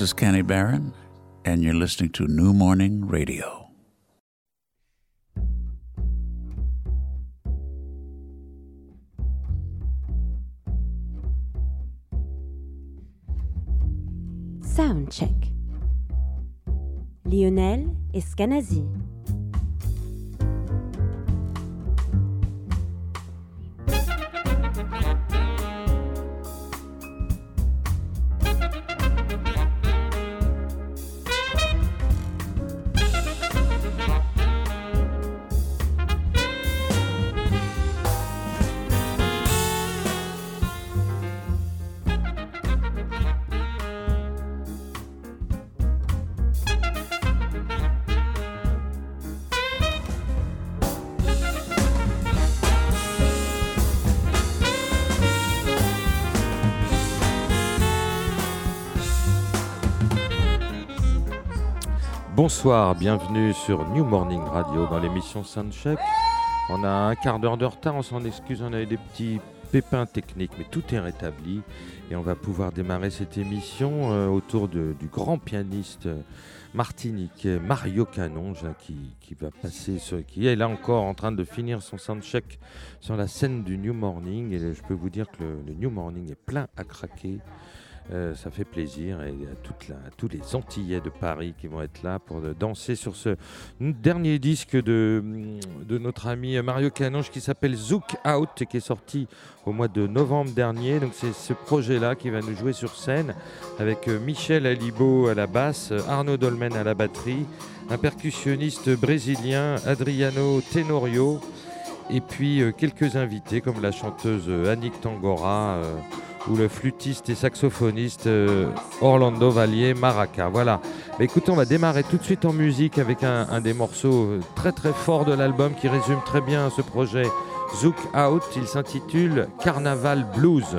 This is Kenny Barron, and you're listening to New Morning Radio. Sound check. Lionel Escanazi. Bonsoir, bienvenue sur New Morning Radio dans l'émission Soundcheck. On a un quart d'heure de retard, on s'en excuse, on a eu des petits pépins techniques, mais tout est rétabli et on va pouvoir démarrer cette émission euh, autour du grand pianiste euh, martiniquais Mario hein, qui, va passer, sur- qui est là encore en train de finir son soundcheck sur la scène du New Morning et je peux vous dire que le New Morning est plein à craquer. Euh, ça fait plaisir et à, tous les Antillais de Paris qui vont être là pour danser sur ce dernier disque de, notre ami Mario Canonge qui s'appelle Zouk Out et qui est sorti au mois de novembre dernier. Donc c'est ce projet-là qui va nous jouer sur scène avec euh, Michel Alibo à la basse, Arnaud Dolmen à la batterie, un percussionniste brésilien, Adriano Tenorio, et puis euh, quelques invités comme la chanteuse Annick Tangora. Ou le flûtiste et saxophoniste euh, Orlando Valier Maraca. Voilà. Écoutez, on va démarrer tout de suite en musique avec un, un des morceaux euh, très très forts de l'album qui résume très bien ce projet Zouk Out. Il s'intitule Carnaval Blues.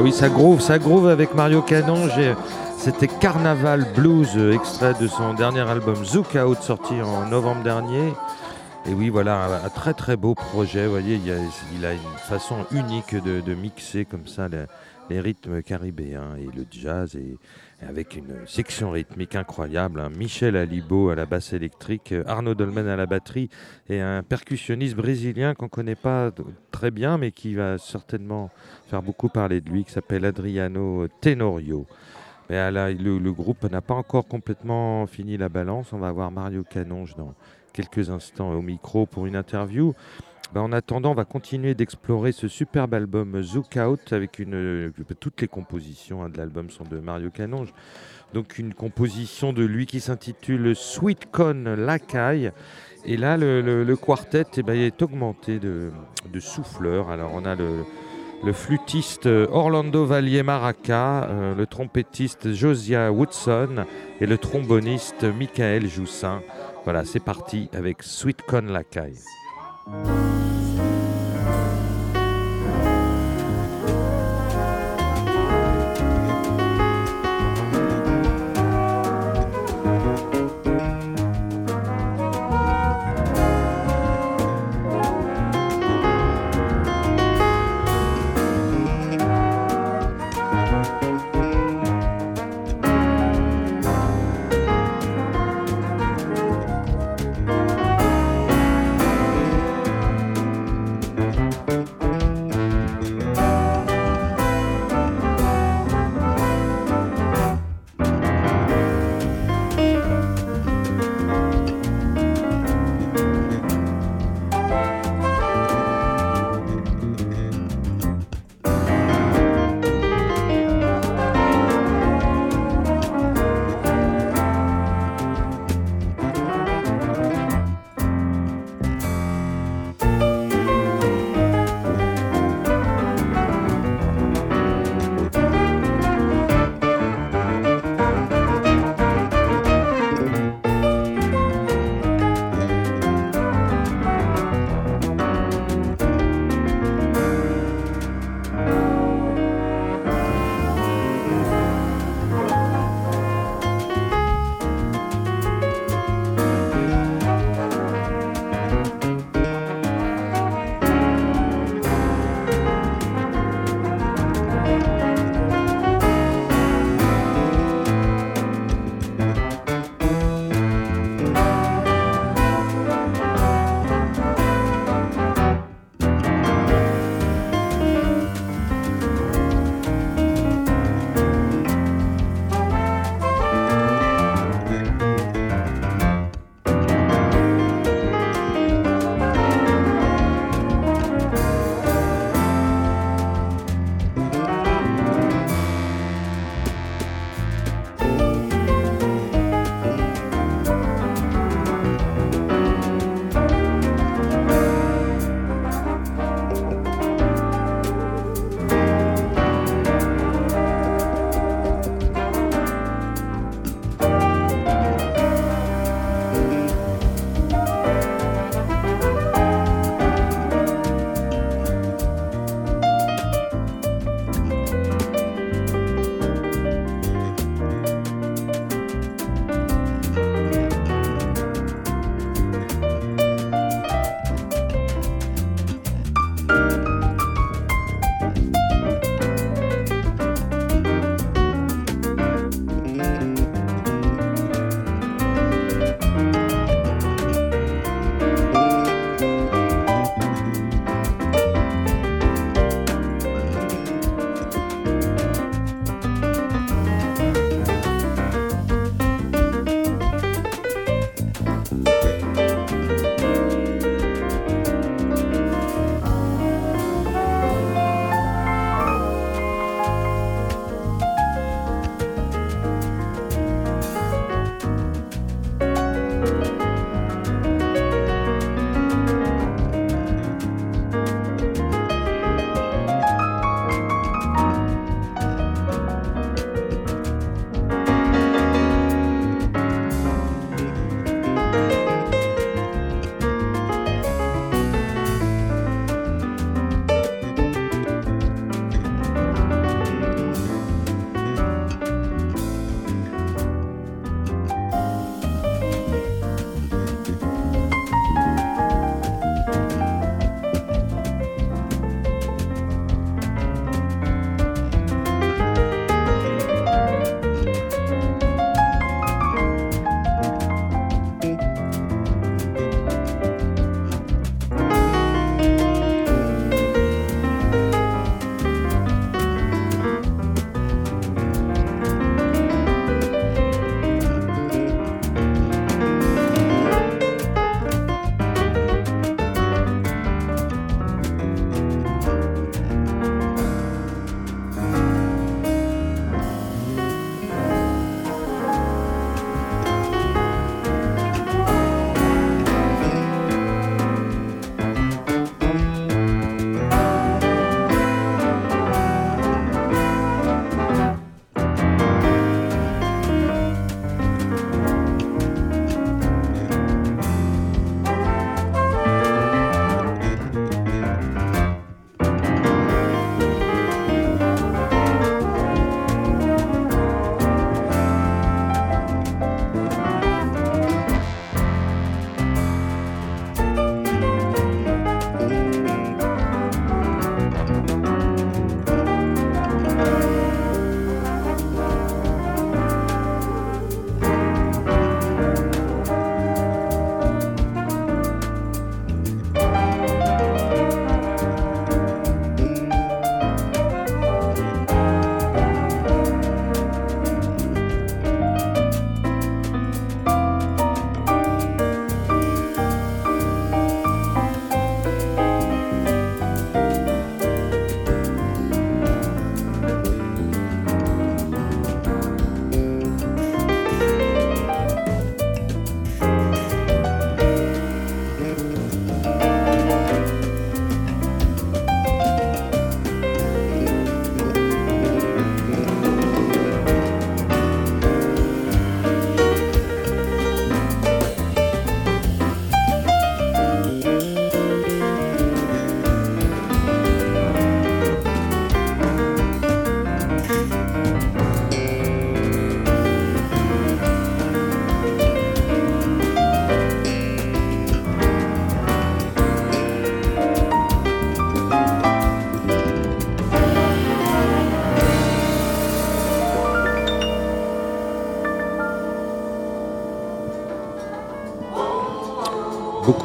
Ah oui, ça groove, ça groove avec Mario Canon. C'était Carnaval Blues, extrait de son dernier album Zook Out, sorti en novembre dernier. Et oui, voilà, un, très très beau projet. Vous voyez, il a, une façon unique de, mixer comme ça rythmes caribéens et le jazz, et, avec une section rythmique incroyable. Michel Alibo à la basse électrique, Arnaud Dolmen à la batterie, et un percussionniste brésilien qu'on ne connaît pas très bien, mais qui va certainement faire beaucoup parler de lui, qui s'appelle Adriano Tenorio. Mais le, le, groupe n'a pas encore complètement fini la balance. On va voir Mario Canonge dans quelques instants au micro pour une interview. Ben, en attendant, on va continuer d'explorer ce superbe album Zook Out avec euh, toutes les compositions hein, de l'album sont de Mario Canonge. Donc une composition de lui qui s'intitule Sweet Con Lacaille. Et là, le, quartet eh ben, est augmenté de, souffleurs. Alors on a le, flûtiste Orlando Vallier Maraca, euh, le trompettiste Josiah Woodson et le tromboniste Michael Joussin. Voilà, c'est parti avec Sweet Con Lacaille.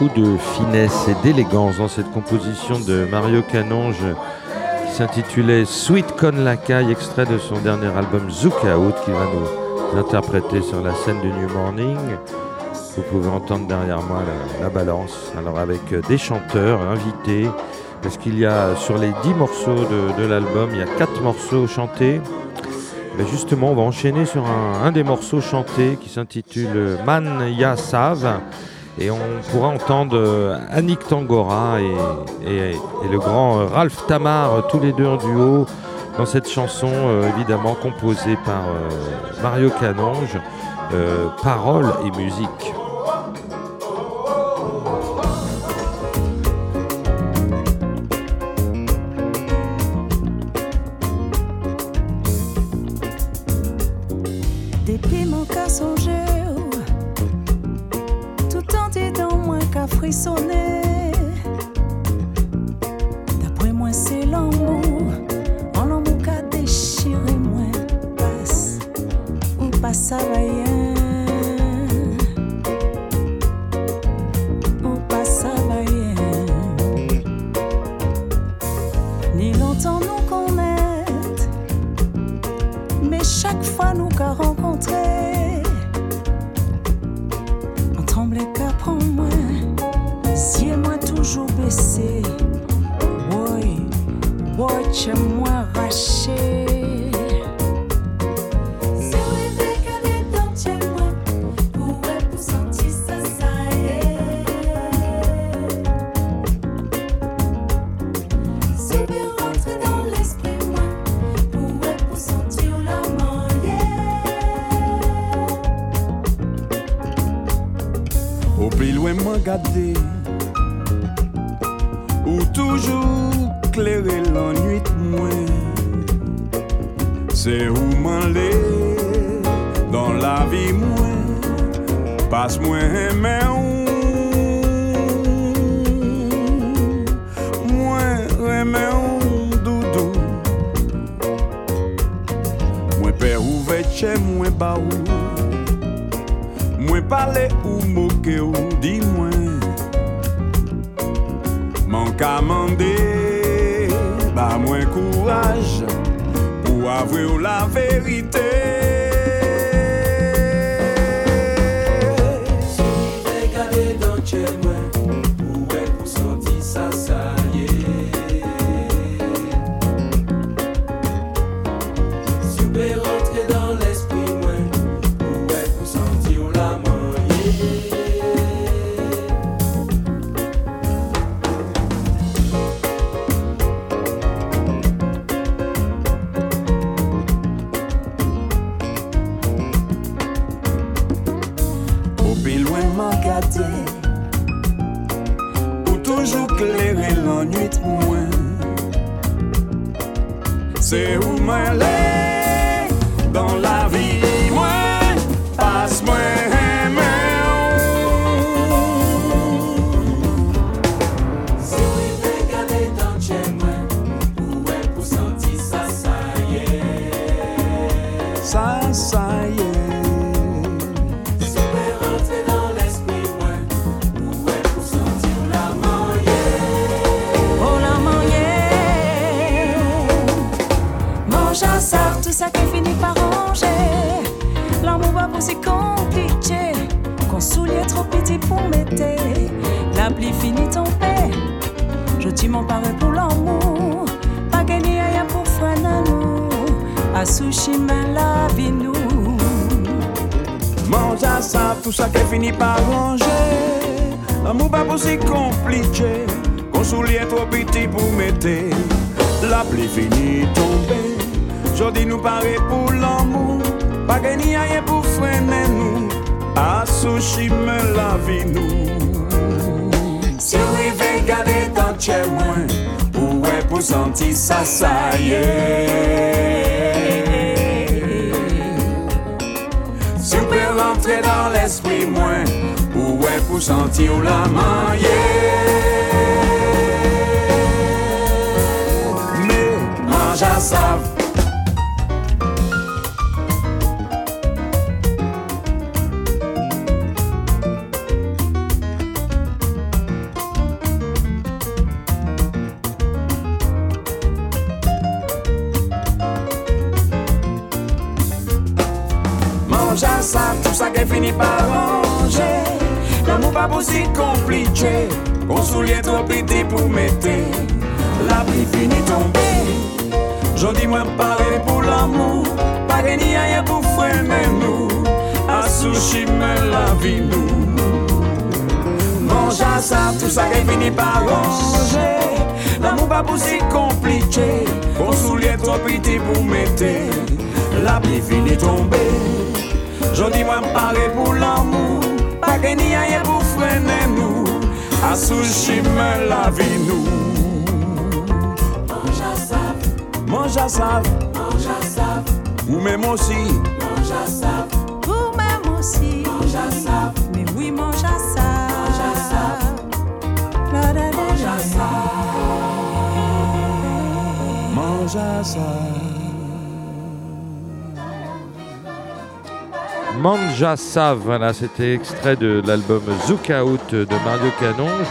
De finesse et d'élégance dans cette composition de Mario Canonge qui s'intitulait Sweet Con Lakai, extrait de son dernier album Zook Out qui va nous interpréter sur la scène du New Morning. Vous pouvez entendre derrière moi la, balance, alors avec des chanteurs invités, parce qu'il y a sur les dix morceaux de, l'album, il y a quatre morceaux chantés. Ben justement, on va enchaîner sur un, des morceaux chantés qui s'intitule Man Ya Sav. Et on pourra entendre euh, Annick Tangora et, le grand euh, Ralph Tamar, euh, tous les deux en duo, dans cette chanson évidemment composée par Mario Canonge, paroles et musique. l'arbre c'est compliqué. Qu'on soulier trop petit pour m'aider. La pluie finit en paix. Je dis mon paré pour l'amour. Pas gagné rien pour nous. A sushi, mais la vie nous. Mange à ça, tout ça qui finit par ranger. L'amour pas pour si compliqué. Qu'on soulier trop petit pour m'aider. La pluie finit tomber. Jodi nou pare pou l'amou Pa geni aye nous, à souchime la vie nous. Si oui, ve gade dans chez moi, ou est pour sentir ça, ça y est. Si vous peut l'entrer dans l'esprit moi, ou est pour sentir ou la manier. Mais mange à savent. Si compliqué, on soulier trop petit pour mettre. La tomber. Je dis moi parler pour l'amour, pas gagner rien pour freiner nous. À sushi mais la vie nous. Mange à ça, tout ça qui finit par ranger. L'amour pas si compliqué, on soulier trop petit pour mettre. La pluie finit tomber. Je dis moi parler pour l'amour, pas gagner rien pour freiner nous. À sushi mais la vie nous. Mange à sav, mange à sav, ou même aussi. mange à sav, Ou même aussi. mange à sav, Mais oui, mange à ça. mange à sav, La, la, la, mange la. à sav. Mange à sav. Manja Sav, voilà, c'était extrait de l'album Zouk Out de Mario Canonge.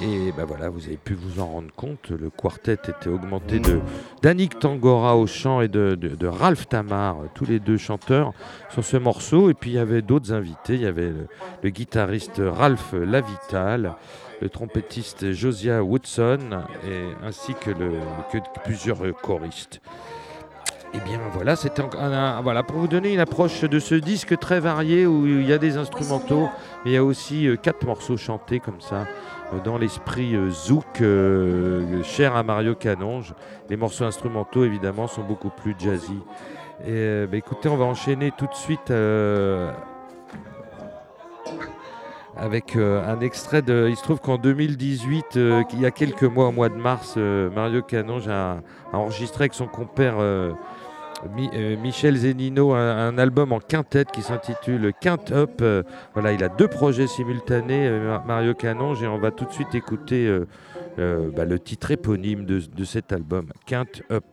Et ben voilà, vous avez pu vous en rendre compte, le quartet était augmenté de d'Annick Tangora au chant et de, Ralph Tamar, tous les deux chanteurs sur ce morceau. Et puis il y avait d'autres invités, il y avait le, guitariste Ralph Lavital, le trompettiste Josiah Woodson, et, ainsi que plusieurs choristes. Et bien voilà, c'était voilà pour vous donner une approche de ce disque très varié où il y a des instrumentaux, mais il y a aussi euh, quatre morceaux chantés comme ça euh, dans l'esprit euh, zouk euh, cher à Mario Canonge. Les morceaux instrumentaux évidemment sont beaucoup plus jazzy. Et bah, écoutez, on va enchaîner tout de suite euh, avec euh, un extrait de. Il se trouve qu'en 2018, euh, il y a quelques mois, au mois de mars, euh, Mario Canonge a, a enregistré avec son compère Euh, Michel Zenino un, un album en quintette qui s'intitule Quint Up. Euh, voilà, il a deux projets simultanés, euh, Mar- Mario Canonge, et on va tout de suite écouter bah, le titre éponyme de, de cet album, Quint Up.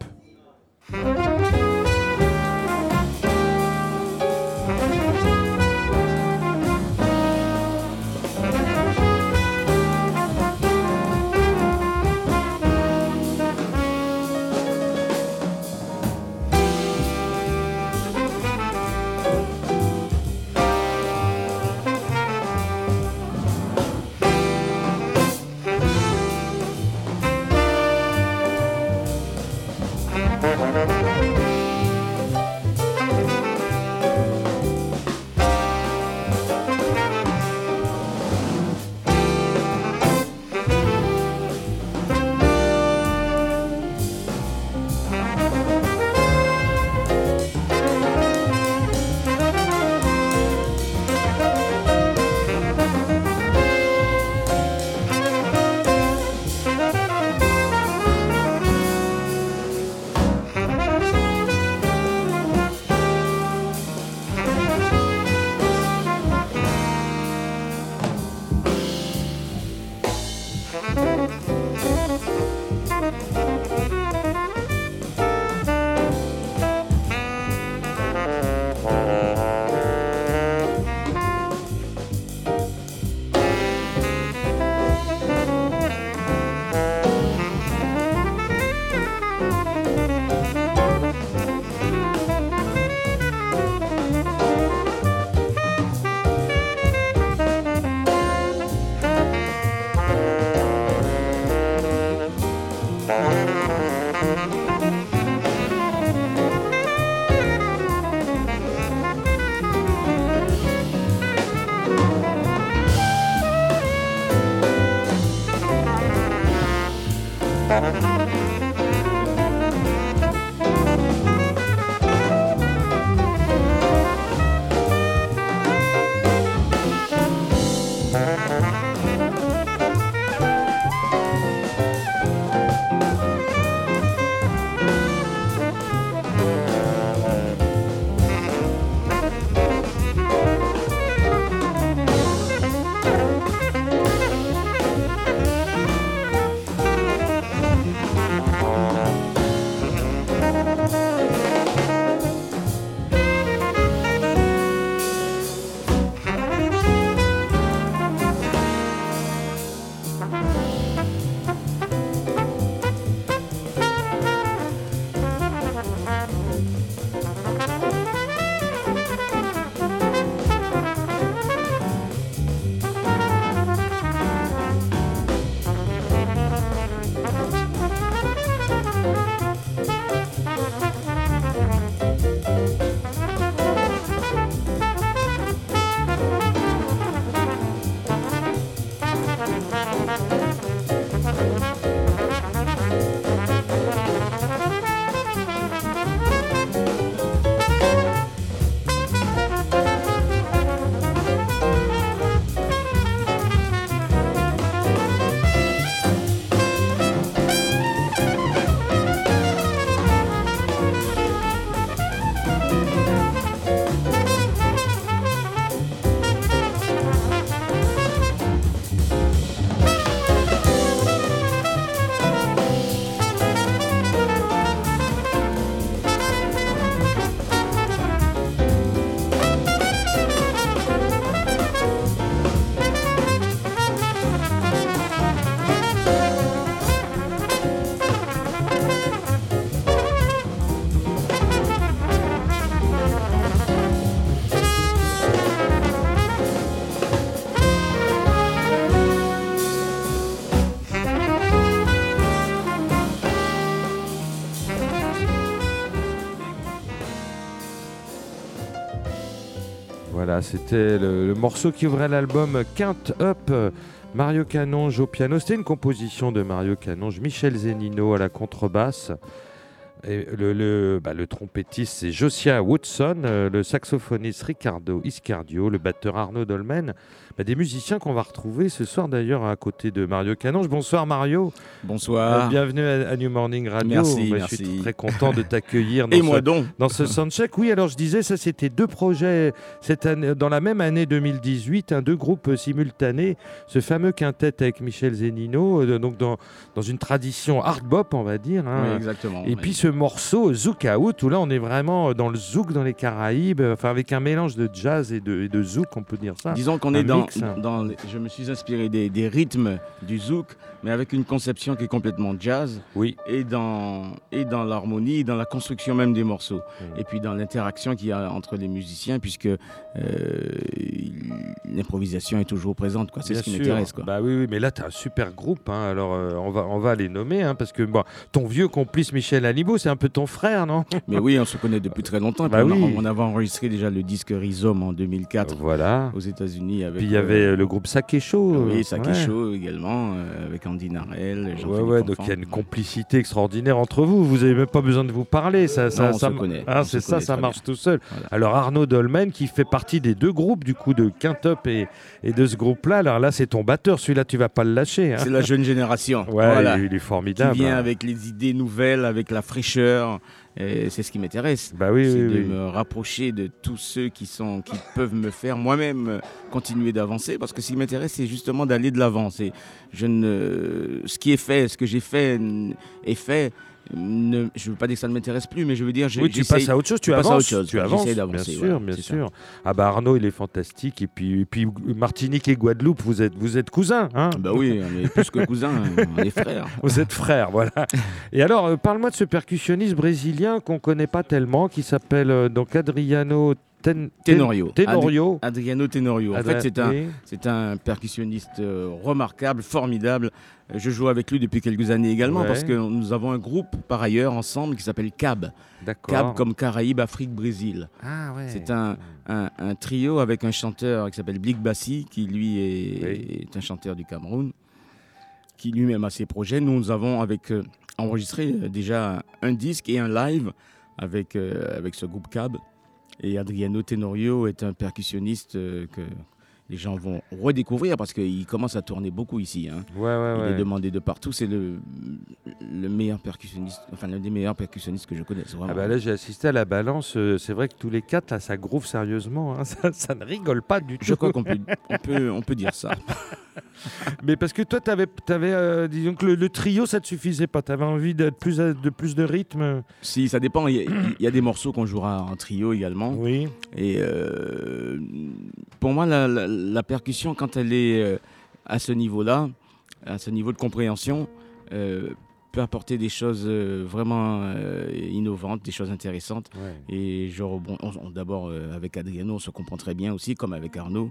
C'était le, morceau qui ouvrait l'album Quinte Up. Mario Canonge au piano. C'était une composition de Mario Canonge, Michel Zenino à la contrebasse. Et le, le, bah, le trompettiste, c'est Josiah Woodson, euh, le saxophoniste Ricardo Iscardio, le batteur Arnaud Dolmen. Bah, des musiciens qu'on va retrouver ce soir d'ailleurs à côté de Mario Canonge. Bonsoir Mario, Euh, Bonsoir. bienvenue à, à New Morning Radio. Merci, Bah, Je suis très content de t'accueillir dans Et ce- moi donc dans ce soundcheck, oui, alors je disais, ça c'était deux projets cette année, dans la même année 2018, un deux groupes euh, simultanés, ce fameux quintet avec Michel Zenino, euh, donc dans, dans une tradition hard bop, on va dire. hein. Oui, exactement. Et Oui. puis ce morceau, Zouk Out, où là on est vraiment dans le zouk dans les Caraïbes, enfin avec un mélange de jazz et de, et de zouk, on peut dire ça. Disons qu'on est dans, hein. dans les- Je me suis inspiré des, des rythmes du zouk, mais avec une conception qui est complètement jazz, Oui, et dans, et dans l'harmonie, dans la construction même des morceaux. Mm. Et puis dans l'interaction qu'il y a entre les musiciens, puisque euh, l'improvisation est toujours présente. quoi. C'est ce qui m'intéresse. quoi. Bah oui, oui, mais là tu as un super groupe, hein, alors euh, on, va, on va les nommer, hein, parce que bon, ton vieux complice Michel Alibo, c'est un peu ton frère, non? Mais oui, on se connaît depuis très longtemps. Bah on, on avait enregistré déjà le disque Rhizome en 2004 Voilà. aux États-Unis. Puis il y euh, avait euh, le groupe Saké Show. euh, Oui, Saki ouais. Show également, euh, avec Andy Narel. Ouais, Jean-Philippe ouais, donc il y a une complicité extraordinaire entre vous. Vous n'avez même pas besoin de vous parler. Ça, ça, on ça se connaît, Ah, on c'est ça, ça marche tout seul. Voilà. Alors Arnaud Dolmen, qui fait partie des deux groupes, du coup, de Quintup et, et de ce groupe-là. Alors là, c'est ton batteur. Celui-là, tu vas pas le lâcher. hein. C'est la jeune génération. Ouais, voilà. il, est Qui formidable. vient hein. avec les idées nouvelles, avec la fraîcheur. C'est ce qui m'intéresse. Bah oui, c'est oui, de oui. me rapprocher de tous ceux qui, sont, qui peuvent me faire moi-même euh, continuer d'avancer. Parce que ce qui m'intéresse, c'est justement d'aller de l'avant. C'est- Je ne, ce qui est fait, ce que j'ai fait est fait. Ne, je ne veux pas dire que ça ne m'intéresse plus, mais je veux dire, Oui, tu passes à autre chose, tu je passe à avances. autre chose, tu avances, bien sûr, bien ça. sûr. Ah bah Arnaud, il est fantastique. Et puis, et puis Martinique et Guadeloupe, vous êtes, vous êtes cousins, hein Bah oui, on est plus que cousins, on est frères. Vous êtes frères, voilà. Et alors, euh, parle-moi de ce percussionniste brésilien qu'on connaît pas tellement, qui s'appelle euh, donc Adriano Ten- Tenorio. Tenorio. Ad- Adriano Tenorio. En fait, c'est un, c'est un percussionniste euh, remarquable, formidable. Je joue avec lui depuis quelques années également Ouais. parce que nous avons un groupe par ailleurs ensemble qui s'appelle CAB. CAB comme Caraïbes, Afrique, Brésil. Ah ouais. C'est un, un, un trio avec un chanteur qui s'appelle Blik Bassi, qui lui est, Oui. est un chanteur du Cameroun, qui lui-même a ses projets. Nous, nous avons avec, euh, enregistré euh, déjà un disque et un live avec, euh, avec ce groupe CAB. Et Adriano Tenorio est un percussionniste euh, que les gens vont redécouvrir parce qu'il commence à tourner beaucoup ici. hein. Ouais, ouais, Il ouais. est demandé de partout. C'est le, le meilleur percussionniste, enfin l'un des meilleurs percussionnistes que je connaisse. Ah bah là j'ai assisté à la balance, euh, c'est vrai que tous les quatre là ça groove sérieusement, hein. ça, ça ne rigole pas du tout. je crois qu'on peut, on peut, on peut dire ça. Mais parce que toi t'avais, avais, disons que le, le trio ça te suffisait pas, t'avais envie d'être plus, à- de plus de rythme. Si, ça dépend. Il y, a- il y a des morceaux qu'on jouera en trio également. Oui. Et euh, pour moi, la, la- la percussion, quand elle est euh, à ce niveau-là, à ce niveau de compréhension, euh, peut apporter des choses euh, vraiment euh, innovantes, des choses intéressantes. Et je rebond- d'abord euh, avec Adriano, on se comprend très bien aussi, comme avec Arnaud.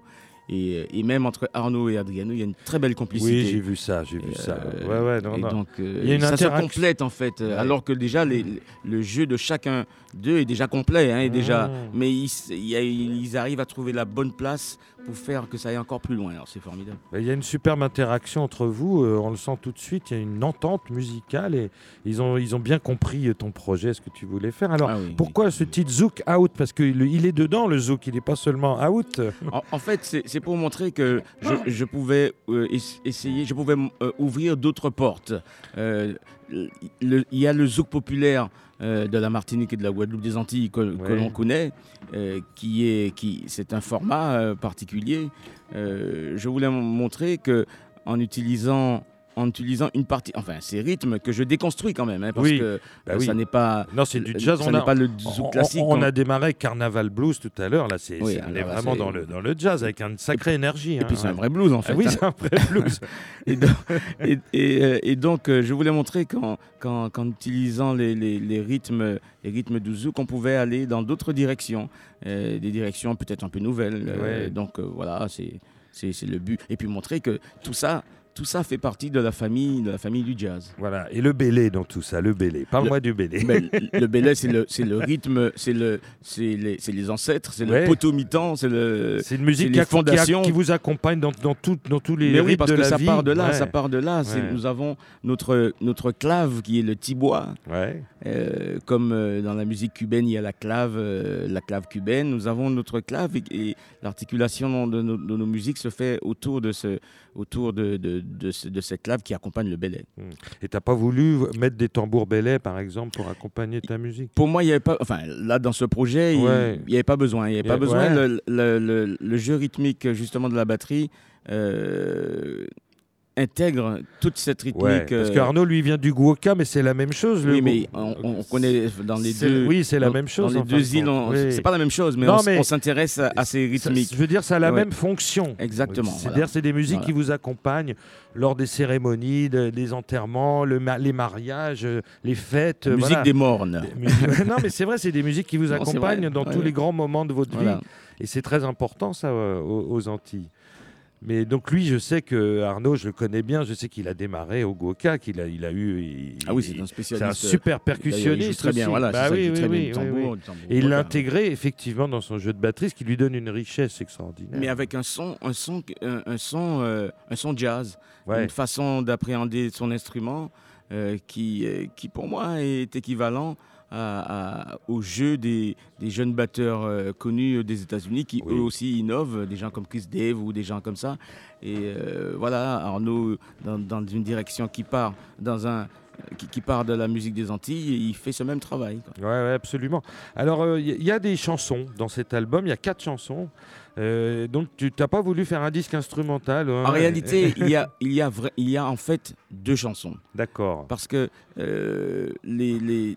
Et, euh, et même entre Arnaud et Adriano, il y a une très belle complicité. Oui j'ai vu ça, j'ai vu ça. euh, ouais ouais non, et non. donc, euh, Il y a une ça se interaction. complète en fait. Ouais. Alors que déjà, les- le jeu de chacun d'eux est déjà complet. hein, est déjà, Mmh. mais ils, arrivent à trouver la bonne place pour faire que ça aille encore plus loin. Alors c'est formidable. Il y a une superbe interaction entre vous, on le sent tout de suite, il y a une entente musicale et ils ont, ils ont bien compris ton projet, ce que tu voulais faire. Alors Ah oui. pourquoi ce titre Zouk Out? Parce qu'il il est dedans le Zouk, il n'est pas seulement out. En, en fait, c'est c'est pour montrer que je, je pouvais euh, es- essayer, je pouvais euh, ouvrir d'autres portes. Euh, Il y a le zouk populaire de la Martinique et de la Guadeloupe des Antilles que, que l'on connaît, qui est, qui, c'est un format particulier. Je voulais montrer que en utilisant en utilisant une partie, enfin ces rythmes que je déconstruis quand même, hein, parce Oui, que bah euh, oui. ça n'est pas, Non, c'est du jazz. ça on a, pas le zouk classique. on qu'on- a démarré Carnaval Blues tout à l'heure. Là, c'est, Oui, on est vraiment dans le, dans le jazz avec une sacrée énergie. Et puis hein. c'est un vrai blues en fait. Ah oui, hein. c'est un vrai blues. Et donc, et- et, euh, donc, euh, je voulais montrer qu'en, utilisant les, les- les rythmes, les rythmes du zouk, on pouvait aller dans d'autres directions, euh, des directions peut-être un peu nouvelles. euh, Ouais. donc euh, voilà, c'est le but. Et puis montrer que tout ça, tout ça fait partie de la famille, de la famille du jazz. Voilà. Et le bélé dans tout ça, le bélé. Parle-moi du bélé. Le- bélé, c'est le, le rythme, c'est le, les, les ancêtres, c'est Ouais. le potomitan, c'est le. C'est une musique qui, les a- qui a- fondations. qui vous accompagne dans, dans, tout- dans tous les Mais oui, rythmes parce de que la ça vie. part de là, Ouais. ça part de là. Nous avons notre, notre clave qui est le tibois. Ouais. Euh, comme euh, dans la musique cubaine, il y a la clave, euh, la clave cubaine. Nous avons notre clave et, et l'articulation de, nos- de nos musiques se fait autour de, ce, autour de, de, de ce- de cette clave qui accompagne le belay. Et t'as pas voulu mettre des tambours bélés, par exemple, pour accompagner ta musique? Pour moi, il n'y avait pas, enfin là dans ce projet, il n'y avait pas besoin. Il n'y avait y pas besoin. ouais. Le, le- le- le jeu rythmique justement de la batterie euh, intègre toute cette rythmique. Ouais, parce euh, que Arnaud, lui, vient du Guoka, mais c'est la même chose. Le oui, mais on, on connaît dans les deux. Oui, c'est la même chose. Dans les deux îles, Oui. c'est pas la même chose, mais Non, on, s'intéresse à, à ces Ça- rythmiques. Je veux dire, ça a la Ouais. même fonction. Exactement. C'est-à-dire, c'est des musiques Voilà. qui vous accompagnent lors des cérémonies, de- des enterrements, le les mariages, euh, les fêtes. euh, Musique voilà. des mornes. Des non, mais c'est vrai, c'est des musiques qui vous accompagnent dans Ouais, tous les grands moments de votre vie. Et c'est très important, ça, aux, aux Antilles. Mais donc lui, je sais que Arnaud, je le connais bien, je sais qu'il a démarré au Goka, qu'il a, il a eu... il- Ah oui, il- c'est un c'est spécialiste. un super il percussionniste joue très bien. aussi. Voilà, Bah c'est ça, il oui, oui, très bien oui, oui, oui. Et il l'a intégré effectivement dans son jeu de batterie, ce qui lui donne une richesse extraordinaire. Mais avec un son, un son, un, un son, euh, un son jazz, Ouais. une façon d'appréhender son instrument euh, qui, euh, qui pour moi est équivalent à- à- au jeu des, des jeunes batteurs euh, connus des États-Unis qui Oui. eux aussi innovent, des gens comme Chris Dave ou des gens comme ça. Et euh, voilà, Arnaud dans, dans une direction qui part dans un qui, qui part de la musique des Antilles, il fait ce même travail. quoi. Ouais, ouais, absolument. Alors, il y, a des chansons dans cet album, il y a quatre chansons. Euh, donc, tu n'as pas voulu faire un disque instrumental hein En réalité, il y a, il y a vrai- il y a en fait deux chansons. D'accord. parce que euh, les, les-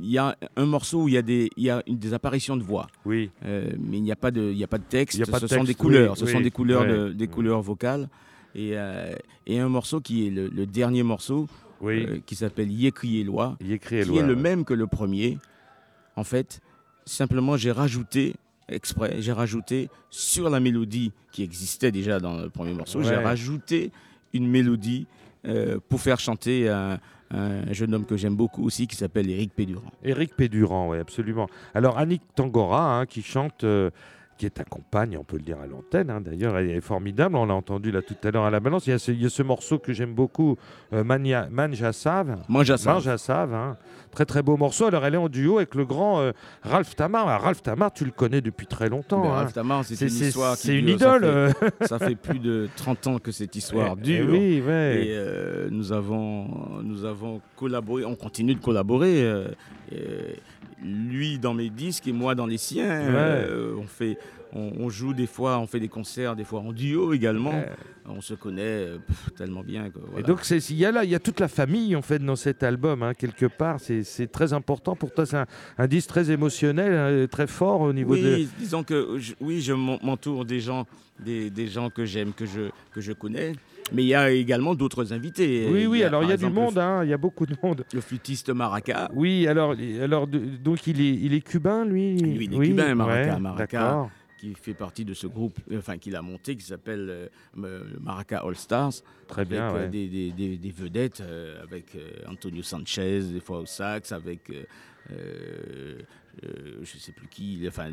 il y a un morceau où il y a des, il y a une, des apparitions de voix, Oui, euh, mais il n'y a pas de, il y a pas de texte. Il y a pas ce sont des couleurs, oui, ce sont des couleurs, de- des Mm. couleurs vocales. Et, euh, et un morceau qui est le, le dernier morceau, oui. euh, qui s'appelle Y crier loi, il écrit qui est le même que le premier. En fait, simplement j'ai rajouté exprès, j'ai rajouté sur la mélodie qui existait déjà dans le premier morceau, j'ai rajouté une mélodie euh, pour faire chanter un, un jeune homme que j'aime beaucoup aussi qui s'appelle Éric Pédurand. Éric Pédurand, oui, absolument. Alors, Annick Tangora, hein, qui chante, euh, qui est ta compagne, on peut le dire à l'antenne, hein, d'ailleurs, elle est formidable. On l'a entendu là tout à l'heure à la balance. Il y a ce, il y a ce morceau que j'aime beaucoup, euh, Manja Save. Mange à ça. Manja Save, hein. très très beau morceau. Alors, elle est en duo avec le grand euh, Ralph Tamar. Alors, Ralph Tamar, tu le connais depuis très longtemps. Ben, hein. Ralph Tamar, c'est une histoire qui c'est une dure, idole. Ça euh. fait, ça fait plus de 30 ans que cette histoire Eh, dure. eh oui, ouais. Et euh, nous, avons, nous avons collaboré, on continue de collaborer. Euh, lui dans mes disques et moi dans les siens. Euh, on, fait, on, on joue des fois, on fait des concerts, des fois en duo également. On se connaît euh, pff, tellement bien. que, Et donc, il y, a là, y a toute la famille en fait dans cet album, hein, quelque part. C'est très important pour toi. C'est un, un disque très émotionnel, hein, très fort au niveau oui, de. disons que je, oui, je m'en- m'entoure des gens, des, des gens que j'aime, que je, que je connais. Mais il y a également d'autres invités. Oui, oui, alors il y a du monde, hein, il y a beaucoup de monde. Le, flûtiste Maraca. Oui, alors, alors donc il est, il est cubain, lui? Lui, il est Oui, cubain, Maraca, ouais, Maraca. qui fait partie de ce groupe, enfin qu'il a monté, qui s'appelle euh, euh, Maraca All Stars, Très avec bien, euh, ouais. des, des- des- des vedettes, euh, avec Antonio Sanchez, des fois au sax, avec je sais plus qui, enfin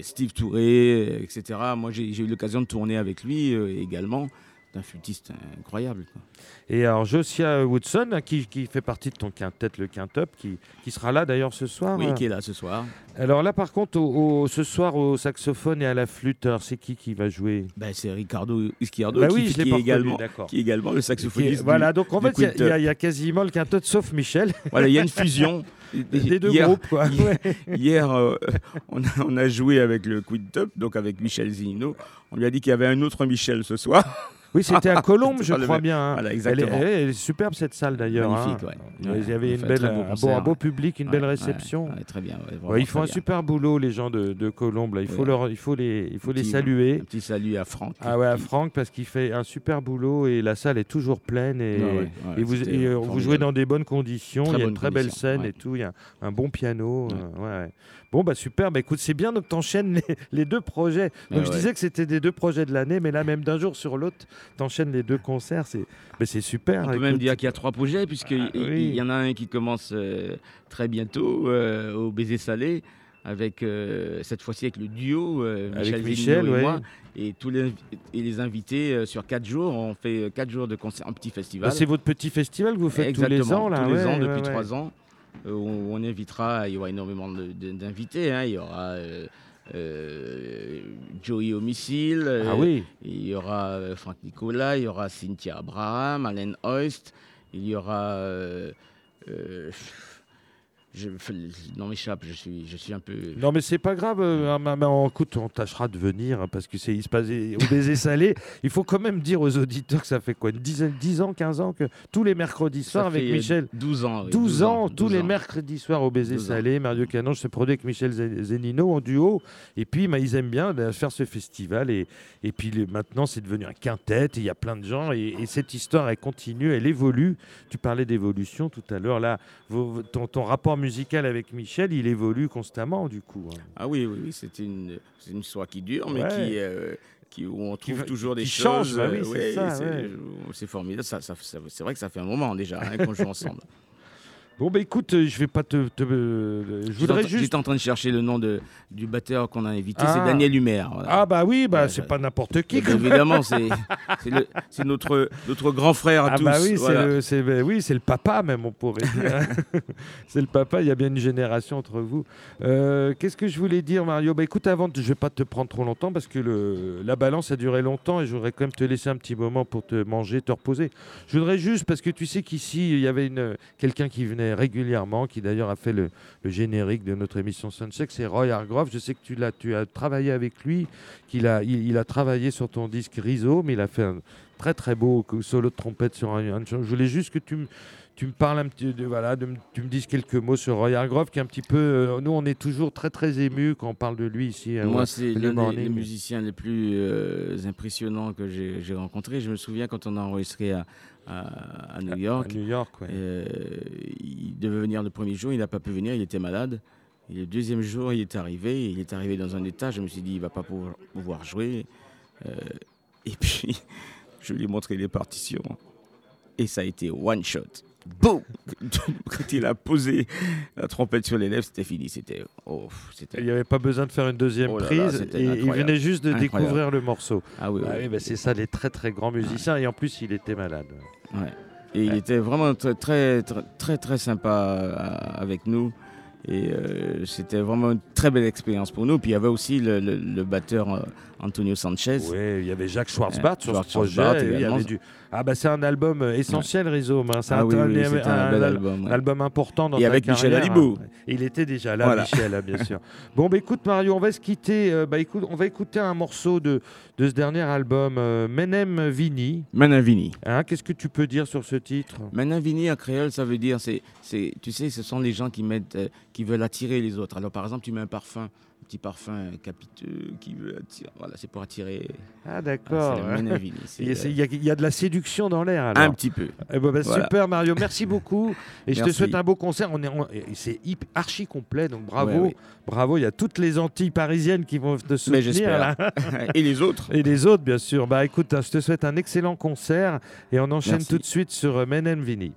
Steve Touré, etc. Moi j'ai eu l'occasion de tourner avec lui également. Un flûtiste incroyable. quoi. Et alors Josia Woodson, hein, qui, qui fait partie de ton quintet, le quintup, qui, qui sera là d'ailleurs ce soir. Oui, hein. qui est là ce soir. Alors là, par contre, au, au- ce soir au saxophone et à la flûte, c'est qui qui va jouer? Ben, c'est Ricardo Izquierdo Bah qui, oui, qui l'ai est également, qui est également le Qui saxophoniste. du- Voilà, donc en fait, il y a- y, y quasiment le quintet, sauf Michel, Voilà, il y a une fusion des deux Hier- groupes. Quoi. hier- euh, on, a, on a joué avec le Quintup, donc avec Michel Zino. On lui a dit qu'il y avait un autre Michel ce soir. Oui, c'était à Colombe, C'est je crois bien. hein. Voilà, Elle est, exactement. elle est- elle est superbe cette salle d'ailleurs. Magnifique, hein. ouais. Ouais, Il y avait une belle, un beau un, public, une Ouais, belle réception. très bien. ils font un bien. super boulot, les gens de, de Colombe. Là. Il, faut Ouais. leur, il faut les, il faut les Petit- saluer. Un petit salut à Franck. Ah ouais, à Franck, parce qu'il fait un super boulot et la salle est toujours pleine. Et, vous, et, euh, jouez dans des bonnes conditions. Très il y a une très belle scène et tout. Il y a un bon piano. Bon, bah super. Bah écoute, c'est bien, donc t'enchaînes les, les deux projets. Donc Ah je ouais. disais que c'était des deux projets de l'année, mais là, même d'un jour sur l'autre, t'enchaînes les deux concerts. C'est bah, c'est super. On peut écoute. même dire qu'il y a trois projets, puisqu'il Ah, oui. il y en a un qui commence euh, très bientôt euh, au Baiser Salé, avec euh, cette fois-ci avec le duo Avec Michel, et moi. Et tous les, et les invités sur quatre jours. On fait quatre jours de concert, un petit Bah, festival. c'est votre petit festival que vous faites tous les ans, là. tous les ouais, ans depuis trois ans. Euh, où on invitera, il y aura énormément d'invités. hein. Il y aura euh, euh, Joey Homicile, euh, Ah oui. il y aura Franck Nicolas, il y aura Cynthia Abraham, Alain Hoist, il y aura. euh, euh, je, non, m'échappe, je suis, je suis un peu. Non, mais c'est pas grave. euh, mais on- écoute, on tâchera de venir hein, parce que c'est il se passe au baiser salé. Il faut quand même dire aux auditeurs que ça fait quoi une dizaine, 10 ans, 15 ans que tous les mercredis soirs avec euh, Michel. 12 ans. oui, 12 ans, tous 12 les mercredis soirs au baiser 12 ans. salé. Mario Canon se produit avec Michel Zen- Zenino en duo. Et puis, bah, ils aiment bien bah, faire ce festival. Et, et puis les- maintenant, c'est devenu un quintet. et Il y a plein de gens. Et, et cette histoire, elle continue, elle évolue. Tu parlais d'évolution tout à l'heure. Là, vos- ton, ton rapport musical avec Michel, il évolue constamment, du coup. hein. Ah oui, oui, oui, c'est une, une histoire qui dure, mais Ouais. qui, euh, qui, où on trouve toujours des qui choses. change, bah oui, euh, c'est ouais, formidable. Ça- c'est vrai que ça fait un moment déjà hein, qu'on joue ensemble. Bon, bah écoute, euh, je vais pas te. te- euh, je voudrais juste. J'étais en train de chercher le nom de, du batteur qu'on a invité, Ah. c'est Daniel Humer. voilà. Ah, bah oui, bah Ouais, c'est pas n'importe qui. Bien évidemment, c'est, notre, notre grand frère à Ah tous. bah oui, voilà. c'est le, bah oui, le papa même, on pourrait dire. c'est le papa, il y a bien une génération entre vous. Euh, Qu'est-ce que je voulais dire, Mario? Bah, Écoute, avant, je vais pas te prendre trop longtemps parce que le, la balance a duré longtemps et je voudrais quand même te laisser un petit moment pour te manger, te reposer. Je voudrais juste, parce que tu sais qu'ici, il y avait quelqu'un qui venait régulièrement, qui d'ailleurs a fait le, générique de notre émission Suncheck, c'est Roy Hargrove. Je sais que tu, l'as, tu as travaillé avec lui, qu'il a, il, il a travaillé sur ton disque Rhizome, il a fait un très très beau solo de trompette sur un, un- Je voulais juste que tu me tu me parles un petit de voilà de, tu me dises quelques mots sur Roy Hargrove qui est un petit peu euh, nous on est toujours très très émus quand on parle de lui ici euh, Moi, ouais, c'est le l'un des, musiciens les plus euh, impressionnants que j'ai, rencontrés. Je me souviens quand on a enregistré à, à- à New à York. New York ouais. Euh, il devait venir le premier jour, il n'a pas pu venir, il était malade. Et le deuxième jour, il est arrivé. Il est arrivé dans un état, je me suis dit, il va pas pouvoir, pouvoir jouer. Et puis, je lui ai montré les partitions. Et ça a été one shot. Boum Quand il a posé la trompette sur les lèvres, c'était fini. C'était. Oh, c'était. il n'y avait pas besoin de faire une deuxième Oh là prise et il venait juste de Incroyable. découvrir le morceau Ah oui, Ah oui. oui, bah, c'est ça les très très grands musiciens et en plus il était malade Ouais. Et il était vraiment très, très, très, très, très sympa euh, avec nous. Et euh, c'était vraiment une très belle expérience pour nous. Puis il y avait aussi le, le- le batteur euh, Antonio Sanchez. Oui, il y avait Jacques Schwartzbart Euh, sur Jacques ce projet. Schwartzbart il y également. avait du... Ah bah c'est un album euh, essentiel, Rhizome. hein. C'est Ah un, oui, un, bel album. ouais. album important dans Et ta avec Michel hein. Il était déjà là, Voilà. Michel, hein, bien sûr. Bon, bah écoute Mario, on va se quitter. euh, bah écoute, on va écouter un morceau de, de ce dernier album, euh, Menem Vini. Manavini. Hein, Qu'est-ce que tu peux dire sur ce titre? Manavini en créole, ça veut dire, c'est, c'est, tu sais, ce sont les gens qui, mettent, euh, qui veulent attirer les autres. Alors par exemple, tu mets un parfum, petit parfum capiteux qui veut attirer. Voilà, c'est pour attirer. Ah Ah, d'accord. hein. C'est, Il y, a, il y a- de la séduction dans l'air un petit peu. Eh ben, Voilà. Super Mario, merci beaucoup. Et je te souhaite un beau concert. On est, on- et c'est archi complet, donc bravo. Ouais, ouais. Bravo, il y a toutes les Antilles parisiennes qui vont te soutenir. là. Et les autres Et les autres, bien sûr. Bah écoute, hein, je te souhaite un excellent concert et on enchaîne Merci. tout de suite sur euh, Menem Vini.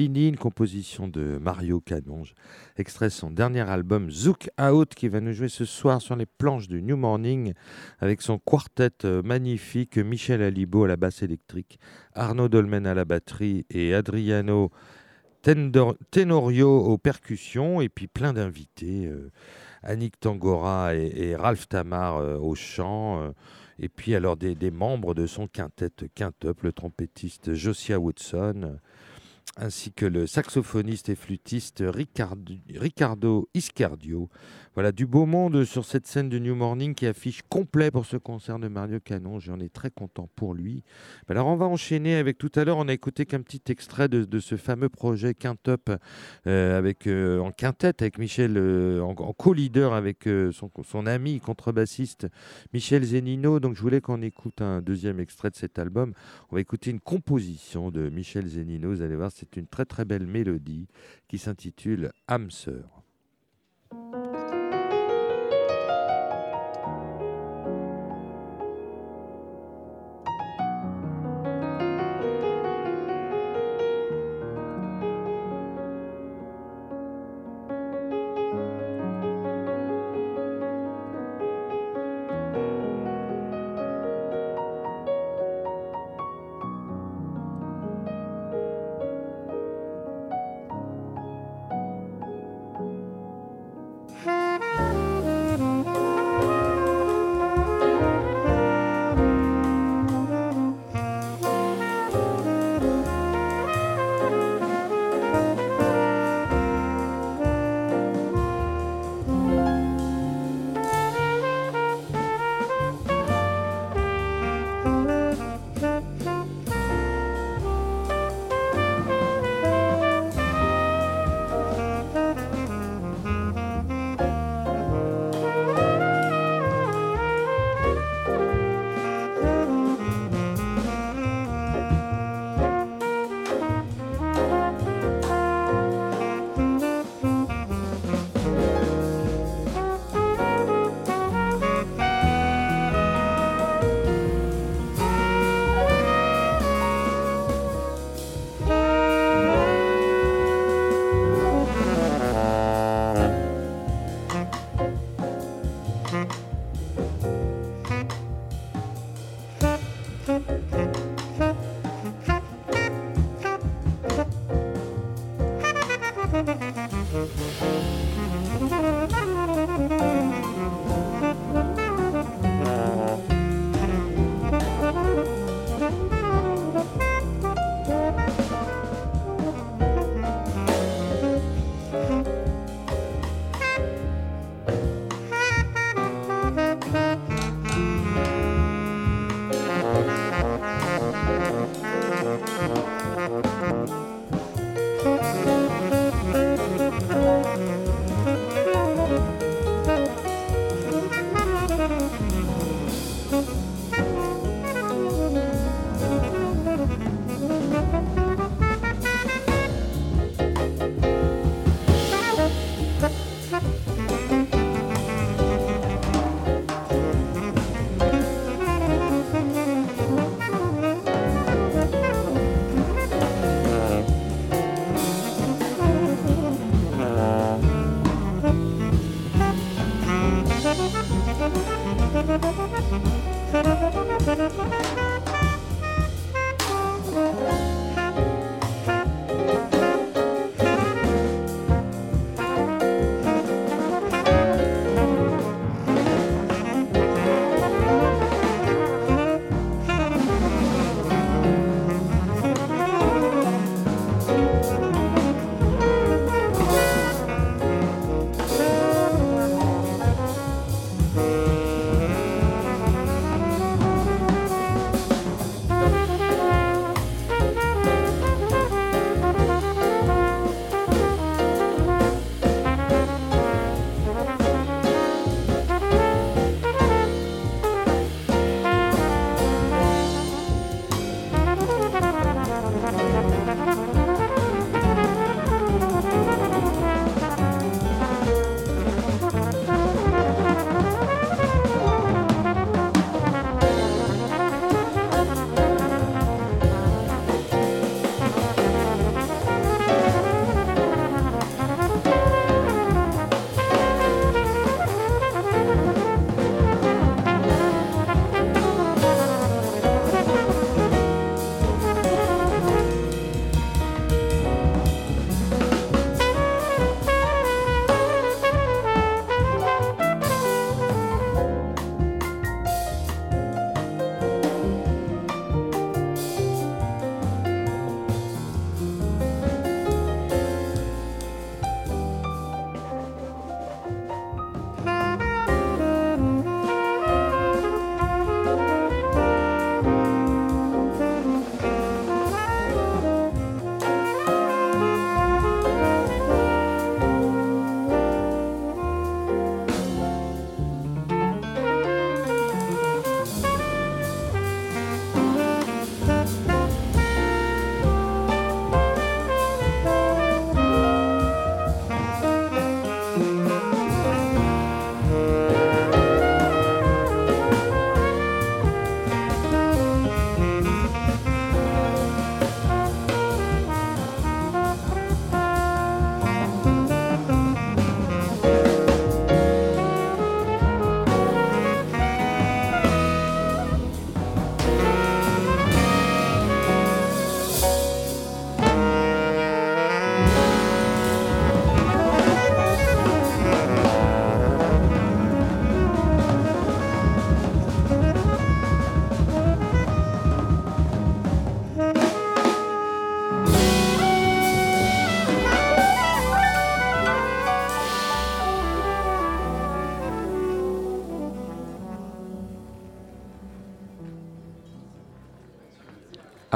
Vinyle, composition de Mario Canonge, extrait son dernier album Zouk Out, qui va nous jouer ce soir sur les planches du New Morning avec son quartet euh, magnifique, Michel Alibo à la basse électrique, Arnaud Dolmen à la batterie et Adriano Tenorio aux percussions, et puis plein d'invités. euh, Annick Tangora et, Ralph Tamar euh, au chant. et puis alors des, des membres de son quintet Quintup, le trompettiste Josiah Woodson, ainsi que le saxophoniste et flûtiste Ricardo, Iscardio. Voilà, du beau monde sur cette scène de New Morning qui affiche complet pour ce concert de Mario Canon. J'en ai très content pour lui. Alors on va enchaîner avec tout à l'heure, on a écouté qu'un petit extrait de, ce fameux projet Quintup euh, euh, en quintette avec Michel, euh, en, co-leader avec son, son ami contrebassiste Michel Zenino. Donc je voulais qu'on écoute un deuxième extrait de cet album. On va écouter une composition de Michel Zenino. Vous allez voir, c'est une très très belle mélodie qui s'intitule Âme sœur.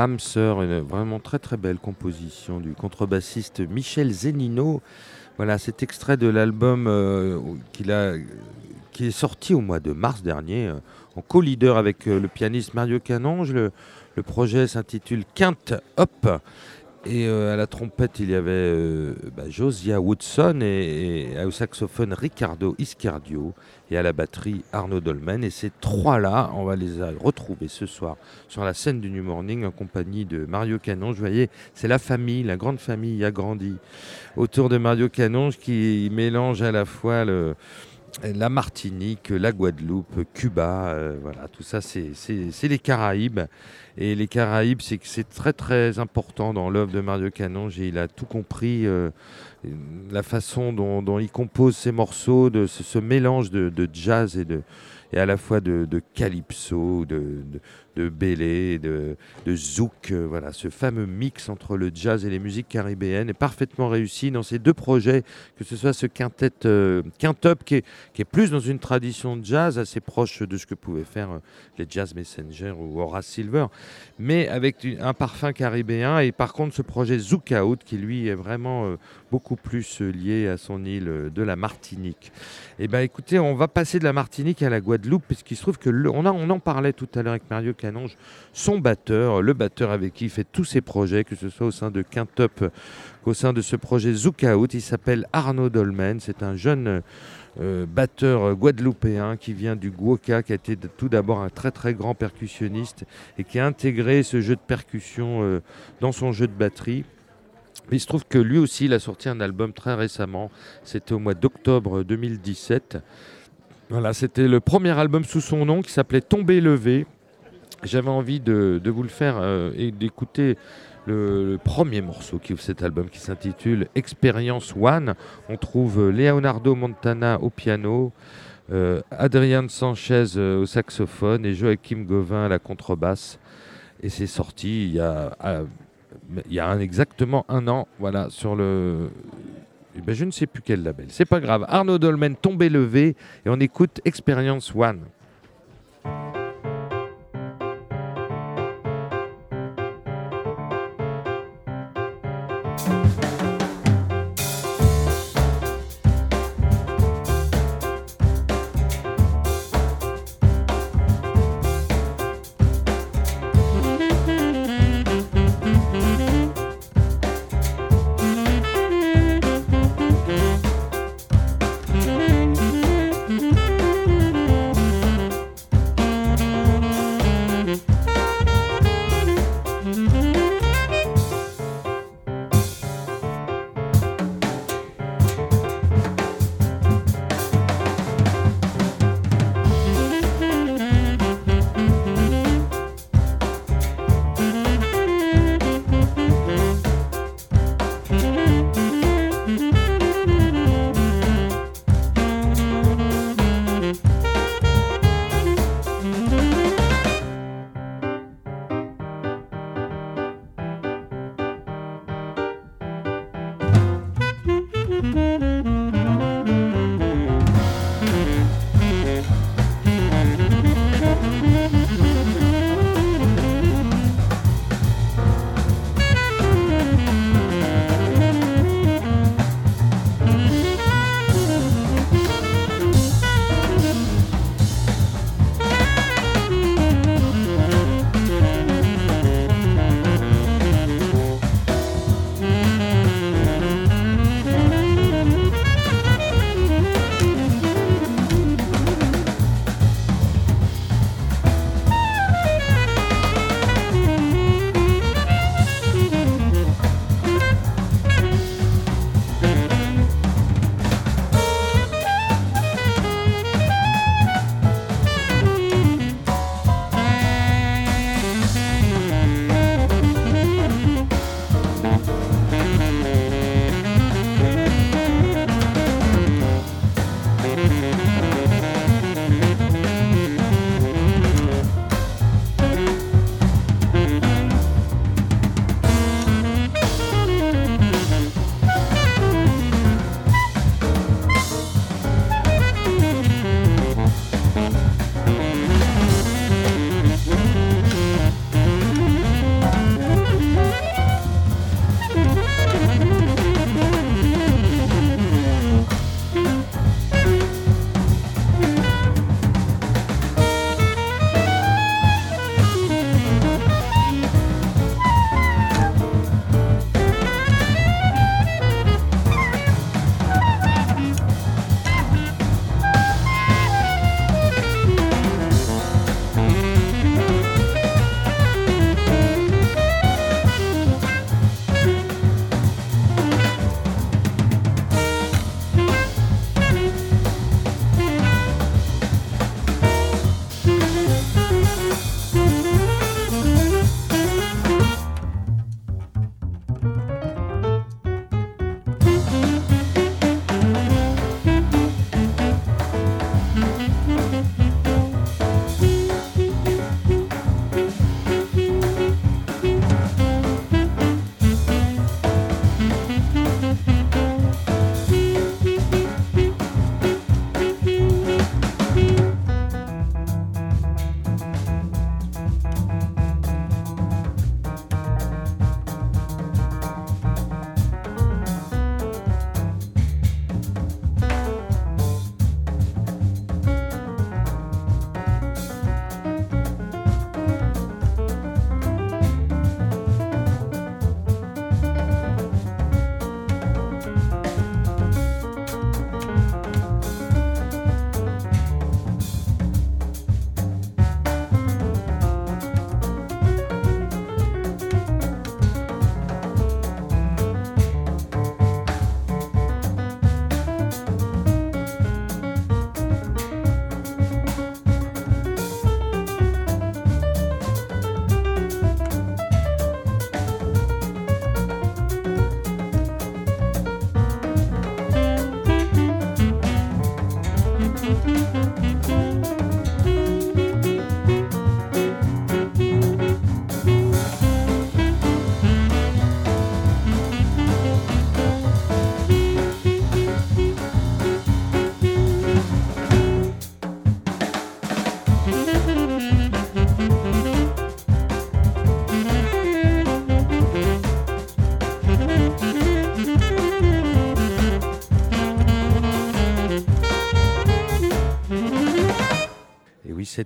Une vraiment très très belle composition du contrebassiste Michel Zenino. Voilà, cet extrait de l'album euh, qui est sorti au mois de mars dernier, euh, en co-leader avec euh, le pianiste Mario Canonge. Le, le projet s'intitule Quinte Hop. Et euh, à la trompette, il y avait euh, bah, Josia Woodson et, au saxophone Ricardo Iscardio et à la batterie Arnaud Dolmen. Et ces trois-là, on va les retrouver ce soir sur la scène du New Morning en compagnie de Mario Canonge. Vous voyez, c'est la famille, la grande famille agrandie autour de Mario Canonge qui mélange à la fois le, la Martinique, la Guadeloupe, Cuba, euh, voilà, tout ça, c'est les Caraïbes. Et les Caraïbes, c'est c'est très très important dans l'œuvre de Mario Canonge il a tout compris, euh, la façon dont, il compose ses morceaux, de ce, mélange de, de jazz et, de, et à la fois de, de calypso, de, de, bélé, de, de zouk, euh, voilà, ce fameux mix entre le jazz et les musiques caribéennes est parfaitement réussi dans ces deux projets, que ce soit ce quintet, euh, quintup qui est, qui est plus dans une tradition de jazz assez proche de ce que pouvaient faire euh, les Jazz Messenger ou Horace Silver, mais avec un parfum caribéen. Et par contre, ce projet Zouk Out, qui lui est vraiment euh, beaucoup plus lié à son île de la Martinique. Eh bien, écoutez, on va passer de la Martinique à la Guadeloupe, puisqu'il se trouve que on, a- on en parlait tout à l'heure avec Mario Son batteur, le batteur avec qui il fait tous ses projets, que ce soit au sein de Quintup, qu'au sein de ce projet Zouk Out. Il s'appelle Arnaud Dolmen. C'est un jeune euh, batteur guadeloupéen qui vient du Guoka, qui a été tout d'abord un très très grand percussionniste et qui a intégré ce jeu de percussion euh, dans son jeu de batterie. Il se trouve que lui aussi, il a sorti un album très récemment. C'était au mois d'octobre 2017. Voilà, c'était le premier album sous son nom qui s'appelait Tomber levé. J'avais envie de, vous le faire euh, et d'écouter le, premier morceau qui ouvre cet album qui s'intitule Experience One. On trouve euh, Leonardo Montana au piano, euh, Adrian Sanchez euh, au saxophone et Joachim Gauvin à la contrebasse. Et c'est sorti il y a, exactement un an, voilà, sur le. eh ben, je ne sais plus quel label. C'est pas grave. Arnaud Dolmen, tombé levé, et on écoute Experience One.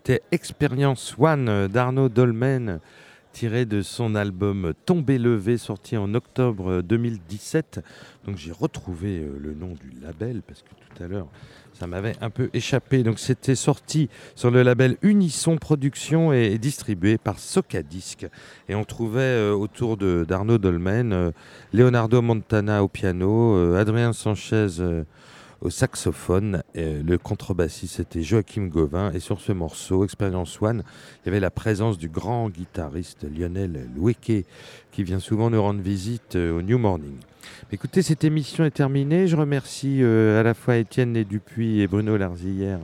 C'était Experience One d'Arnaud Dolmen, tiré de son album Tombé levé, sorti en octobre 2017. Donc j'ai retrouvé euh, le nom du label parce que tout à l'heure ça m'avait un peu échappé. Donc c'était sorti sur le label Unisson Production et distribué par Socadisc. Et on trouvait euh, autour d'Arnaud Dolmen euh, Leonardo Montana au piano, Adrien Sanchez au saxophone, et le contrebassiste c'était Joachim Gauvin. Et sur ce morceau, Experience One, il y avait la présence du grand guitariste Lionel Loueke qui vient souvent nous rendre visite euh, au New Morning. Écoutez, cette émission est terminée. Je remercie euh, à la fois Étienne Dupuis et Bruno Larzillière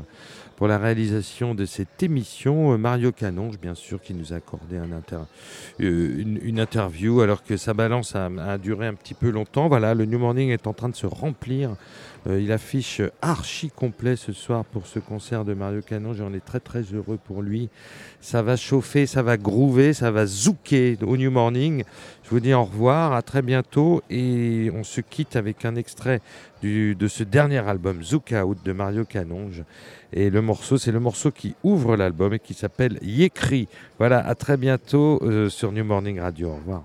pour la réalisation de cette émission. Euh, Mario Canonge, bien sûr, qui nous a accordé une, interview alors que sa balance a duré un petit peu longtemps. Voilà, le New Morning est en train de se remplir. Euh, il affiche archi complet ce soir pour ce concert de Mario Canonge. J'en ai très très heureux pour lui. Ça va chauffer, ça va groover, ça va zouker au New Morning. Je vous dis au revoir, à très bientôt et on se quitte avec un extrait du- de ce dernier album Zouk Out de Mario Canonge. Et le morceau, c'est le morceau qui ouvre l'album et qui s'appelle Yécri. Voilà, à très bientôt euh, sur New Morning Radio. Au revoir.